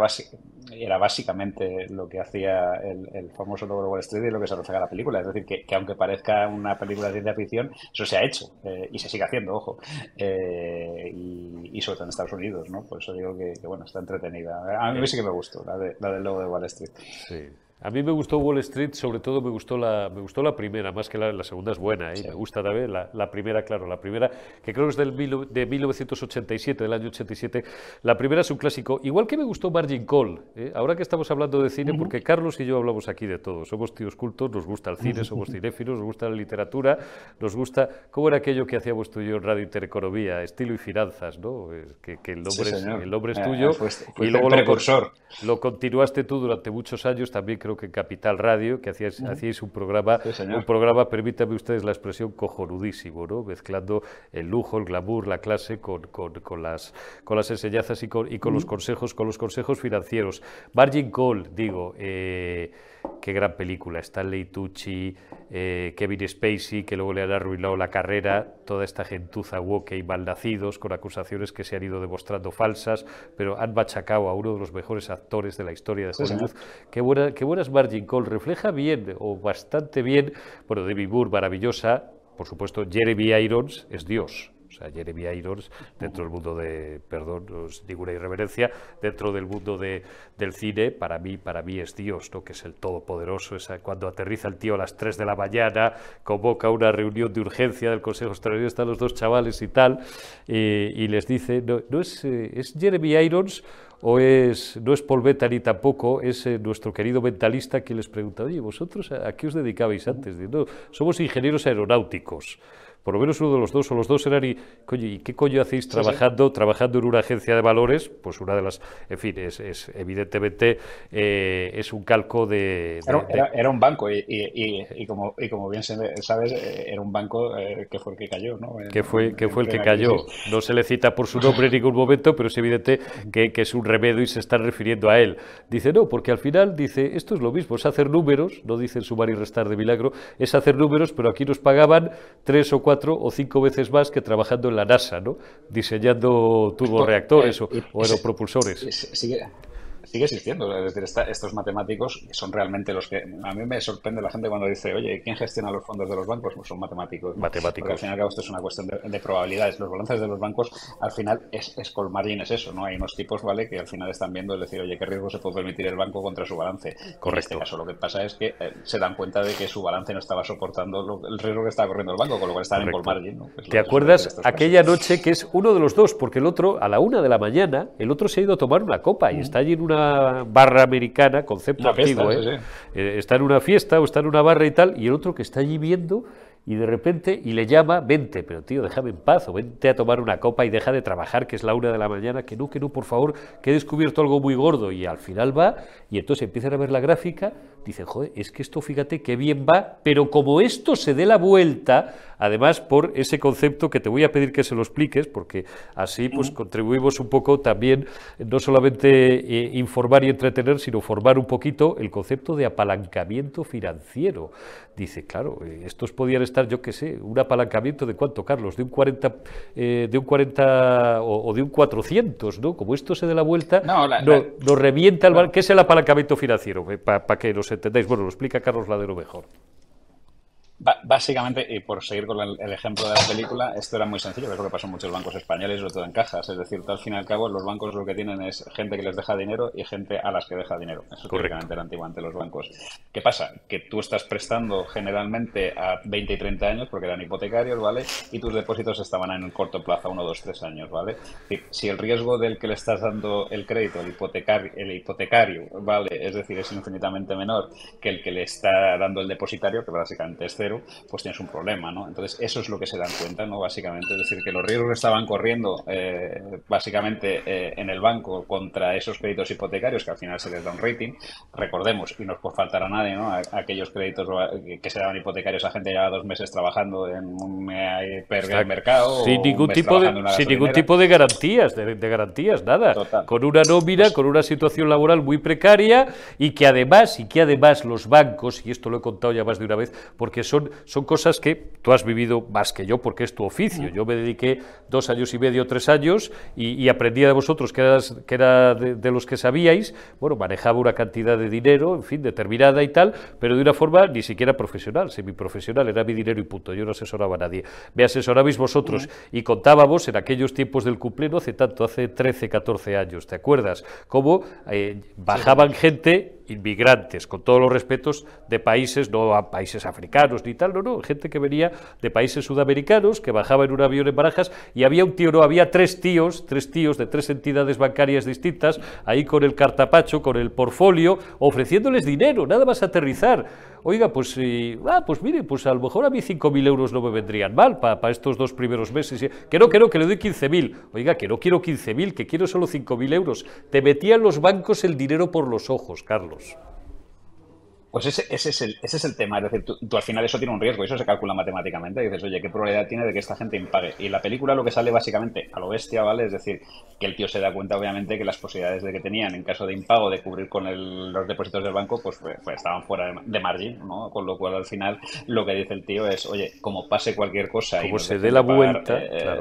era, básicamente lo que hacía el, el famoso logo de Wall Street y lo que se refleja la película. Es decir, que, que, aunque parezca una película de ciencia ficción, eso se ha hecho eh, y se sigue haciendo, ojo. Eh, y, y, sobre todo en Estados Unidos, ¿no? Por eso digo que, que bueno, está entretenida. A mí sí que me gustó, la, de, la del logo de Wall Street. Sí. A mí me gustó Wall Street, sobre todo me gustó la, me gustó la primera, más que la, la segunda es buena, ¿eh? sí. me gusta también la, la, primera, claro, la primera, que creo que es del mil, de 1987, del año 87, la primera es un clásico, igual que me gustó Margin Call, ¿eh? ahora que estamos hablando de cine, uh -huh. porque Carlos y yo hablamos aquí de todo, somos tíos cultos, nos gusta el cine, somos cinéfilos, nos gusta la literatura, nos gusta, ¿cómo era aquello que hacíamos tú y yo en Radio Intereconomía? Estilo y finanzas, ¿no? Que, que el, nombre sí, es, el nombre es tuyo, eh, fuiste y luego lo, lo continuaste tú durante muchos años, también creo que Capital Radio, que hacíais, uh -huh. hacíais un programa, sí, un programa, permítanme ustedes la expresión, cojonudísimo, ¿no? mezclando el lujo, el glamour, la clase con, con, con las, con las enseñanzas y con, y con uh -huh. los consejos, con los consejos financieros. Margin Call, digo, eh, qué gran película, Stanley Tucci, eh, Kevin Spacey, que luego le han arruinado la carrera, toda esta gentuza woke y malnacidos con acusaciones que se han ido demostrando falsas, pero han machacado a uno de los mejores actores de la historia de Hollywood. qué, buena, qué buenas Margin Call, refleja bien o bastante bien, bueno, Debbie Moore, maravillosa, por supuesto, Jeremy Irons es Dios. O sea, Jeremy Irons, dentro del mundo de, perdón, no es ninguna irreverencia, dentro del mundo de, del cine, para mí, para mí es Dios, ¿no? que es el todopoderoso. Esa, cuando aterriza el tío a las 3 de la mañana, convoca una reunión de urgencia del Consejo Extraordinario, están los dos chavales y tal, y les dice, no, no es, eh, es Jeremy Irons o es, no es Paul Bettany tampoco, es eh, nuestro querido mentalista que les pregunta, oye, ¿vosotros a, qué os dedicabais antes? no, somos ingenieros aeronáuticos por lo menos uno de los dos o los dos eran y, coño, ¿y qué coño hacéis trabajando, trabajando en una agencia de valores? Pues una de las, en fin, es, es evidentemente eh, es un calco de... era, un banco y, y, y, como, y como bien sabes, eh, era un banco eh, que fue el que cayó, ¿no? que fue, que fue el que cayó. No se le cita por su nombre en ningún momento, pero es evidente que, que es un remedio y se están refiriendo a él. Dice, no, porque al final dice, esto es lo mismo, es hacer números, no dicen sumar y restar de milagro, es hacer números, pero aquí nos pagaban tres o cuatro o cinco veces más que trabajando en la NASA, ¿no? diseñando turboreactores o, o aeropropulsores sigue existiendo. Es decir, estos matemáticos son realmente los que. A mí me sorprende la gente cuando dice, oye, ¿quién gestiona los fondos de los bancos? Pues son matemáticos. Matemáticos. Porque al fin y al cabo esto es una cuestión de, probabilidades. Los balances de los bancos, al final, es, es colmar es eso, ¿no? Hay unos tipos, ¿vale?, que al final están viendo, es decir, oye, ¿qué riesgo se puede permitir el banco contra su balance? Correcto. En este caso, lo que pasa es que eh, se dan cuenta de que su balance no estaba soportando el riesgo que estaba corriendo el banco, con lo cual estaban en colmar ¿no? ¿Te acuerdas aquella noche que es uno de los dos? Porque el otro, a la una de la mañana, el otro se ha ido a tomar una copa y está allí en una barra americana, concepto activo, ¿eh? ¿eh? está en una fiesta o está en una barra y tal, y el otro que está allí viendo y de repente, y le llama, vente, pero tío, déjame en paz, o vente a tomar una copa y deja de trabajar, que es la una de la mañana, que no, que no, por favor, que he descubierto algo muy gordo, y al final va, y entonces empiezan a ver la gráfica, dicen, joder, es que esto, fíjate, qué bien va, pero como esto se dé la vuelta, además por ese concepto que te voy a pedir que se lo expliques, porque así pues contribuimos un poco también, no solamente eh, informar y entretener, sino formar un poquito el concepto de apalancamiento financiero. Dice, claro, eh, estos podían estar, yo qué sé, un apalancamiento de cuánto, Carlos, de un 40, eh, de un 40 o, de un 400, ¿no? Como esto se dé la vuelta, no, nos revienta el... ¿Qué es el apalancamiento financiero? Para que nos entendáis. Bueno, lo explica Carlos Ladero mejor. Básicamente, y por seguir con el, ejemplo de la película, esto era muy sencillo, es lo que pasó en muchos bancos españoles, sobre todo en cajas. Es decir, al fin y al cabo, los bancos lo que tienen es gente que les deja dinero y gente a las que deja dinero. Eso correctamente era antiguamente los bancos. ¿Qué pasa? Que tú estás prestando generalmente a 20 y 30 años, porque eran hipotecarios, ¿vale? Y tus depósitos estaban en un corto plazo, 1, 2, 3 años, ¿vale? Si el riesgo del que le estás dando el crédito, el hipotecario, el hipotecario, ¿vale? Es decir, es infinitamente menor que el que le está dando el depositario, que básicamente es cero pues tienes un problema, ¿no? Entonces, eso es lo que se dan cuenta, ¿no? Básicamente, es decir, que los riesgos que estaban corriendo, eh, básicamente, eh, en el banco contra esos créditos hipotecarios, que al final se les da un rating, recordemos, y no os puede faltar a nadie, ¿no? aquellos créditos que se daban hipotecarios a gente ya dos meses trabajando en un mercado. Sin ningún, tipo de, sin ningún tipo de garantías, de, garantías, nada. Con una nómina, con una situación laboral muy precaria y que además, y que además los bancos, y esto lo he contado ya más de una vez, porque son son, cosas que tú has vivido más que yo porque es tu oficio. Yo me dediqué dos años y medio, tres años y, aprendía de vosotros que, eras, que era de, los que sabíais, bueno, manejaba una cantidad de dinero, en fin, determinada y tal, pero de una forma ni siquiera profesional, semiprofesional, era mi dinero y punto, yo no asesoraba a nadie. Me asesorabais vosotros y contábamos en aquellos tiempos del cumple, no hace tanto, hace 13, 14 años, ¿te acuerdas? Cómo eh, bajaban gente inmigrantes, con todos los respetos, de países, no a países africanos ni tal, no, no, gente que venía de países sudamericanos, que bajaba en un avión en Barajas, y había un tío, no, había tres tíos, tres tíos de tres entidades bancarias distintas, ahí con el cartapacho, con el portfolio, ofreciéndoles dinero, nada más aterrizar. Oiga, pues, ah, pues mire, pues a lo mejor a mí 5.000 euros no me vendrían mal para estos dos primeros meses. Que no, que no, que le doy 15.000. Oiga, que no quiero 15.000, que quiero solo 5.000 euros. Te metían los bancos el dinero por los ojos, Carlos. Pues ese, ese, es el, ese es el tema, es decir, tú, al final eso tiene un riesgo y eso se calcula matemáticamente. Y dices, oye, ¿qué probabilidad tiene de que esta gente impague? Y la película lo que sale básicamente a lo bestia, ¿vale? Es decir, que el tío se da cuenta, obviamente, que las posibilidades de que tenían en caso de impago de cubrir con los depósitos del banco, pues, pues, pues estaban fuera de, margin, ¿no? Con lo cual al final lo que dice el tío es, oye, como pase cualquier cosa como y se dé la vuelta, eh,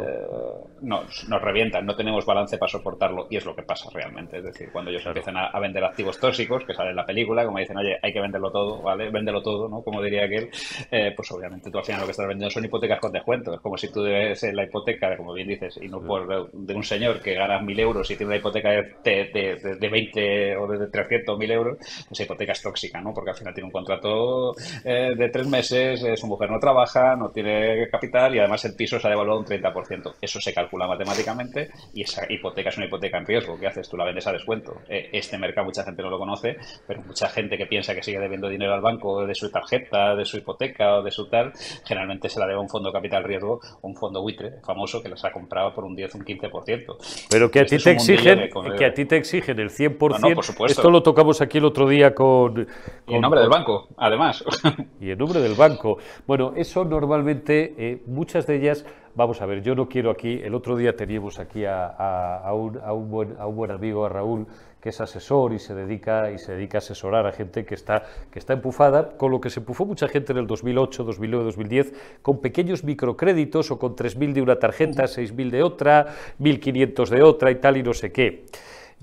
nos, nos revientan, no tenemos balance para soportarlo y es lo que pasa realmente. Es decir, cuando ellos empiezan a, a, vender activos tóxicos, que sale en la película, como dicen, oye, hay que vender todo, ¿vale? Véndelo todo, ¿no? Como diría aquel, eh, pues obviamente tú al final lo que estás vendiendo son hipotecas con descuento. Es como si tú debes la hipoteca, como bien dices, y no por de un señor que gana mil euros y tiene una hipoteca de, de, de, 20 o de 300 mil euros, pues esa hipoteca es tóxica, ¿no? Porque al final tiene un contrato eh, de tres meses, eh, su mujer no trabaja, no tiene capital y además el piso se ha devaluado un 30%. Eso se calcula matemáticamente y esa hipoteca es una hipoteca en riesgo. ¿Qué haces? Tú la vendes a descuento. este mercado mucha gente no lo conoce, pero mucha gente que piensa que sigue debiendo dinero al banco de su tarjeta, de su hipoteca o de su tal, generalmente se la debe a un fondo de capital riesgo o un fondo buitre famoso que las ha comprado por un 10 o un 15%. Pero que a ti te exigen que a ti te exigen el 100%. Esto lo tocamos aquí el otro día con, en nombre del banco, además. [LAUGHS] Y en nombre del banco. Bueno, eso normalmente eh, muchas de ellas Vamos a ver, yo no quiero aquí, el otro día teníamos aquí a, a, un, a, un, buen, a un buen amigo, a Raúl, que es asesor y se dedica y se dedica a asesorar a gente que está que está empufada, con lo que se empufó mucha gente en el 2008, 2009, 2010 con pequeños microcréditos o con 3000 de una tarjeta, 6000 de otra, 1500 de otra y tal y no sé qué.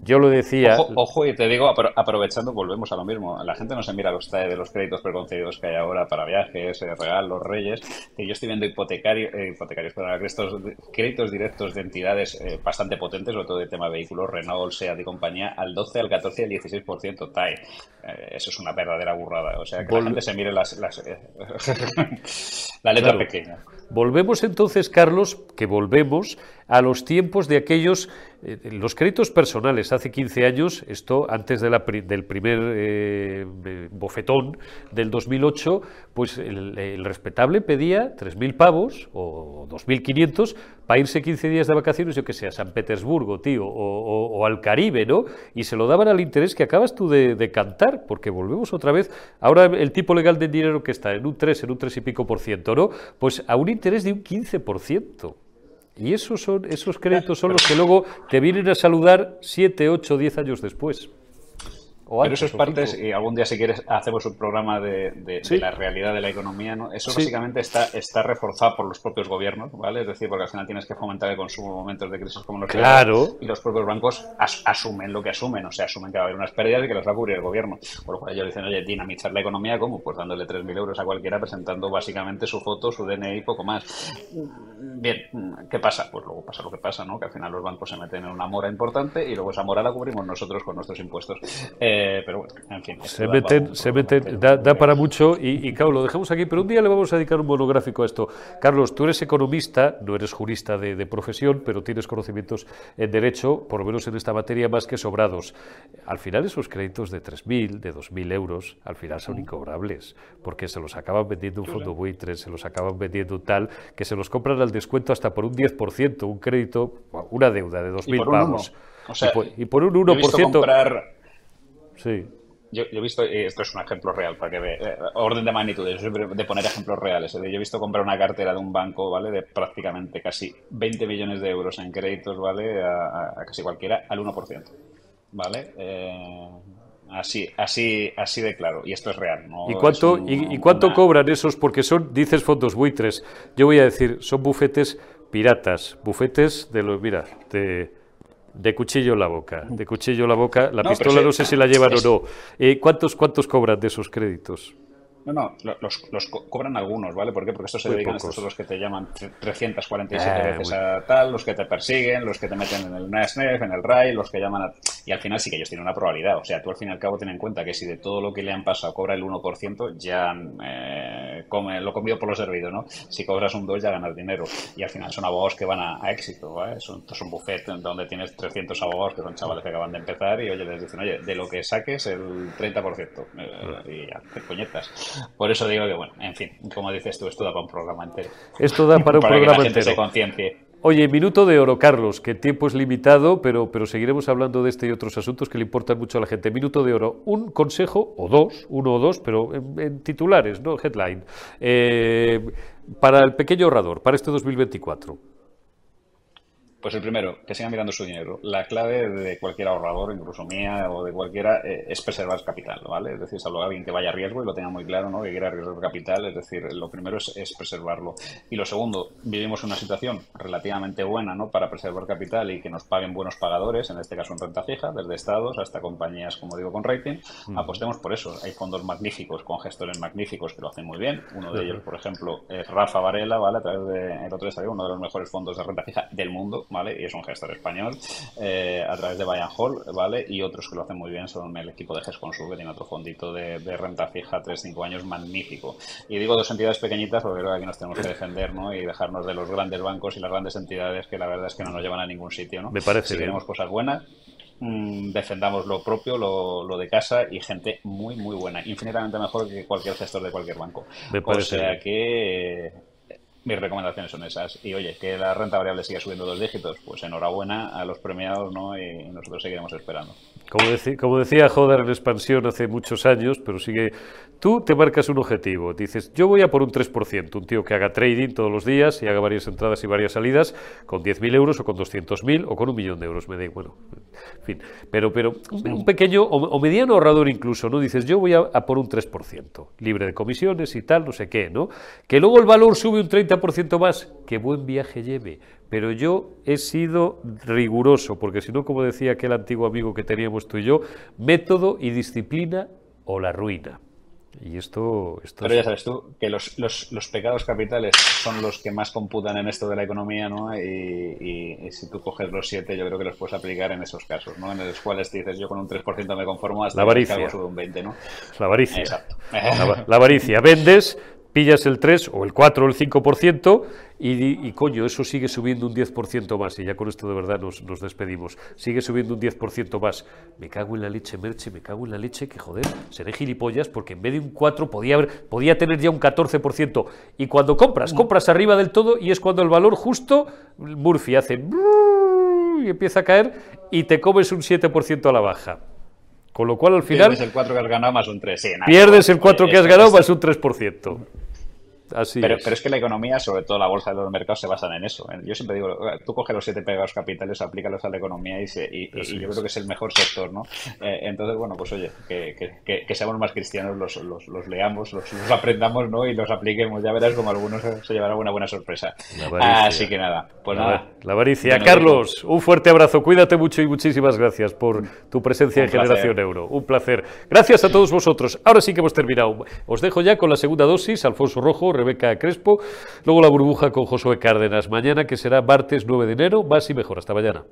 Yo lo decía. Ojo, y te digo, aprovechando, volvemos a lo mismo. La gente no se mira los de los créditos preconcedidos que hay ahora para viajes, eh, regalos, reyes. Que yo estoy viendo hipotecario, eh, hipotecarios, pero estos créditos directos de entidades eh, bastante potentes, sobre todo de tema de vehículos, Renault, SEAT y compañía, al 12, al 14 y al 16% TAE. eso es una verdadera burrada. O sea, que la gente se mire las, [LAUGHS] la letra pequeña. Volvemos entonces, Carlos, que volvemos a los tiempos de aquellos, eh, los créditos personales. Hace 15 años, esto antes del primer eh, bofetón del 2008, pues el, respetable pedía 3.000 pavos o 2.500 para irse 15 días de vacaciones, yo que sé, a San Petersburgo, tío, o, al Caribe, ¿no? Y se lo daban al interés que acabas tú de, cantar, porque volvemos otra vez. Ahora el tipo legal de dinero que está en un 3, en un 3 y pico por ciento, ¿no? Pues a un interés de un 15 por ciento. Y esos, son, esos créditos son los que luego te vienen a saludar 7, 8, 10 años después. Pero eso es parte, y algún día si quieres hacemos un programa de, la realidad de la economía, ¿no? Eso básicamente está, está reforzado por los propios gobiernos, ¿vale? Es decir, porque al final tienes que fomentar el consumo en momentos de crisis como los claro. y los propios bancos asumen lo que asumen, o sea, asumen que va a haber unas pérdidas y que las va a cubrir el gobierno. Por lo cual ellos dicen, oye, dinamizar la economía, ¿cómo? Pues dándole 3.000 euros a cualquiera presentando básicamente su foto, su DNI y poco más. Bien, ¿qué pasa? Pues luego pasa lo que pasa, ¿no? Que al final los bancos se meten en una mora importante y luego esa mora la cubrimos nosotros con nuestros impuestos. Eh, eh, pero bueno, en fin. Se meten, se meten, da, para mucho y, y, claro, lo dejamos aquí, pero un día le vamos a dedicar un monográfico a esto. Carlos, tú eres economista, no eres jurista de, profesión, pero tienes conocimientos en derecho, por lo menos en esta materia, más que sobrados. Al final esos créditos de 3.000, de 2.000 euros, al final son incobrables, porque se los acaban vendiendo un fondo buitre, se los acaban vendiendo tal, que se los compran al descuento hasta por un 10%, un crédito, una deuda de 2.000 pavos. y, por, un 1%. Sí. Yo, he visto, esto es un ejemplo real para que ve, eh, orden de magnitud, de poner ejemplos reales. Yo he visto comprar una cartera de un banco, ¿vale? De prácticamente casi 20 millones de euros en créditos, ¿vale? A, casi cualquiera, al 1%, ¿vale? Eh, así, así, así de claro. Y esto es real. ¿Y cuánto, y, cuánto cobran esos? Porque son, dices fondos buitres. Yo voy a decir, son bufetes piratas, bufetes de los, mira, de de cuchillo en la boca, de cuchillo en la boca. La pistola no sé si la llevan o no. Eh, ¿cuántos, ¿Cuántos cobran de esos créditos? No, no, los, los, cobran algunos, ¿vale? ¿Por qué? Porque estos se dedican a estos son los que te llaman 347 eh, veces a tal, los que te persiguen, los que te meten en el NASNEF, en el RAI, los que llaman a... Y al final sí que ellos tienen una probabilidad. O sea, tú al fin y al cabo ten en cuenta que si de todo lo que le han pasado cobra el 1%, ya eh, come, lo comido por lo servido, ¿no? Si cobras un 2 ya ganas dinero. Y al final son abogados que van a, éxito, ¿vale? es un buffet donde tienes 300 abogados que son chavales que acaban de empezar y oye, les dicen, oye, de lo que saques el 30%. Eh, y ya, puñetas. Por eso digo que, bueno, en fin, como dices tú, esto da para un programa entero. Esto da para un [LAUGHS] programa que la gente se conciencie. Oye, minuto de oro, Carlos, que el tiempo es limitado, pero, pero seguiremos hablando de este y otros asuntos que le importan mucho a la gente. Minuto de oro, un consejo, o dos, uno o dos, pero en, titulares, no headline, eh, para el pequeño ahorrador, para este 2024. Pues el primero, que siga mirando su dinero. La clave de cualquier ahorrador, incluso mía o de cualquiera, eh, es preservar capital, ¿vale? Es decir, salvo alguien que vaya a riesgo y lo tenga muy claro, ¿no? Que quiera arriesgar capital, es decir, lo primero es, es, preservarlo. Y lo segundo, vivimos una situación relativamente buena, ¿no? Para preservar capital y que nos paguen buenos pagadores, en este caso en renta fija, desde estados hasta compañías, como digo, con rating. Apostemos por eso. Hay fondos magníficos con gestores magníficos que lo hacen muy bien. Uno de ellos, por ejemplo, es Rafa Varela, ¿vale? A través de, el otro día uno de los mejores fondos de renta fija del mundo ¿vale? Y es un gestor español eh, a través de Bayern Hall, ¿vale? Y otros que lo hacen muy bien son el equipo de GESConsul, que tiene otro fondito de, renta fija 3-5 años magnífico. Y digo dos entidades pequeñitas porque creo que aquí nos tenemos que defender, ¿no? Y dejarnos de los grandes bancos y las grandes entidades que la verdad es que no nos llevan a ningún sitio, ¿no? Me parece si queremos cosas buenas, mm, defendamos lo propio, lo, lo, de casa y gente muy, muy buena, infinitamente mejor que cualquier gestor de cualquier banco. Me parece o sea que mis recomendaciones son esas. Y oye, que la renta variable siga subiendo dos dígitos, pues enhorabuena a los premiados, ¿no? Y nosotros seguiremos esperando. Como, como decía Joder en expansión hace muchos años, pero sigue. Tú te marcas un objetivo, dices, yo voy a por un 3%, un tío que haga trading todos los días y haga varias entradas y varias salidas con 10.000 euros o con 200.000 o con un millón de euros, me da bueno, en fin. Pero, pero un pequeño o, mediano ahorrador incluso, ¿no? Dices, yo voy a, a, por un 3%, libre de comisiones y tal, no sé qué, ¿no? Que luego el valor sube un 30% más, que buen viaje lleve pero yo he sido riguroso, porque si no, como decía aquel antiguo amigo que teníamos tú y yo, método y disciplina o la ruina. Y esto, esto Pero ya sabes tú que los, los, los, pecados capitales son los que más computan en esto de la economía, ¿no? Y, y, si tú coges los siete, yo creo que los puedes aplicar en esos casos, ¿no? En los cuales dices, yo con un 3% me conformo hasta la avaricia. que sube un 20, ¿no? La avaricia. Exacto. La, la avaricia. Vendes, pillas el 3 o el 4 o el 5% y, y coño, eso sigue subiendo un 10% más y ya con esto de verdad nos, nos, despedimos. Sigue subiendo un 10% más. Me cago en la leche, Merche, me cago en la leche que joder, seré gilipollas porque en vez de un 4 podía, haber, podía tener ya un 14%. Y cuando compras, compras arriba del todo y es cuando el valor justo, Murphy hace y empieza a caer y te comes un 7% a la baja. Con lo cual al final... Pierdes el 4 que has ganado más un 3. Sí, nada, pierdes el 4 que has ganado más un 3% pero, es. pero es que la economía, sobre todo la bolsa de los mercados, se basan en eso. ¿eh? Yo siempre digo, tú coges los siete pegados capitales, aplícalos a la economía y, y, yo creo que es el mejor sector, ¿no? Eh, entonces, bueno, pues oye, que, que, que, seamos más cristianos, los, los, los leamos, los, aprendamos, ¿no? Y los apliquemos. Ya verás como algunos se llevarán una buena sorpresa. Así que nada, pues la, nada. La avaricia. Carlos, un fuerte abrazo. Cuídate mucho y muchísimas gracias por tu presencia en Generación Euro. Un placer. Gracias a todos vosotros. Ahora sí que hemos terminado. Os dejo ya con la segunda dosis, Alfonso Rojo, Rebeca Crespo, luego la burbuja con Josué Cárdenas. Mañana, que será martes 9 de enero, más y mejor. Hasta mañana.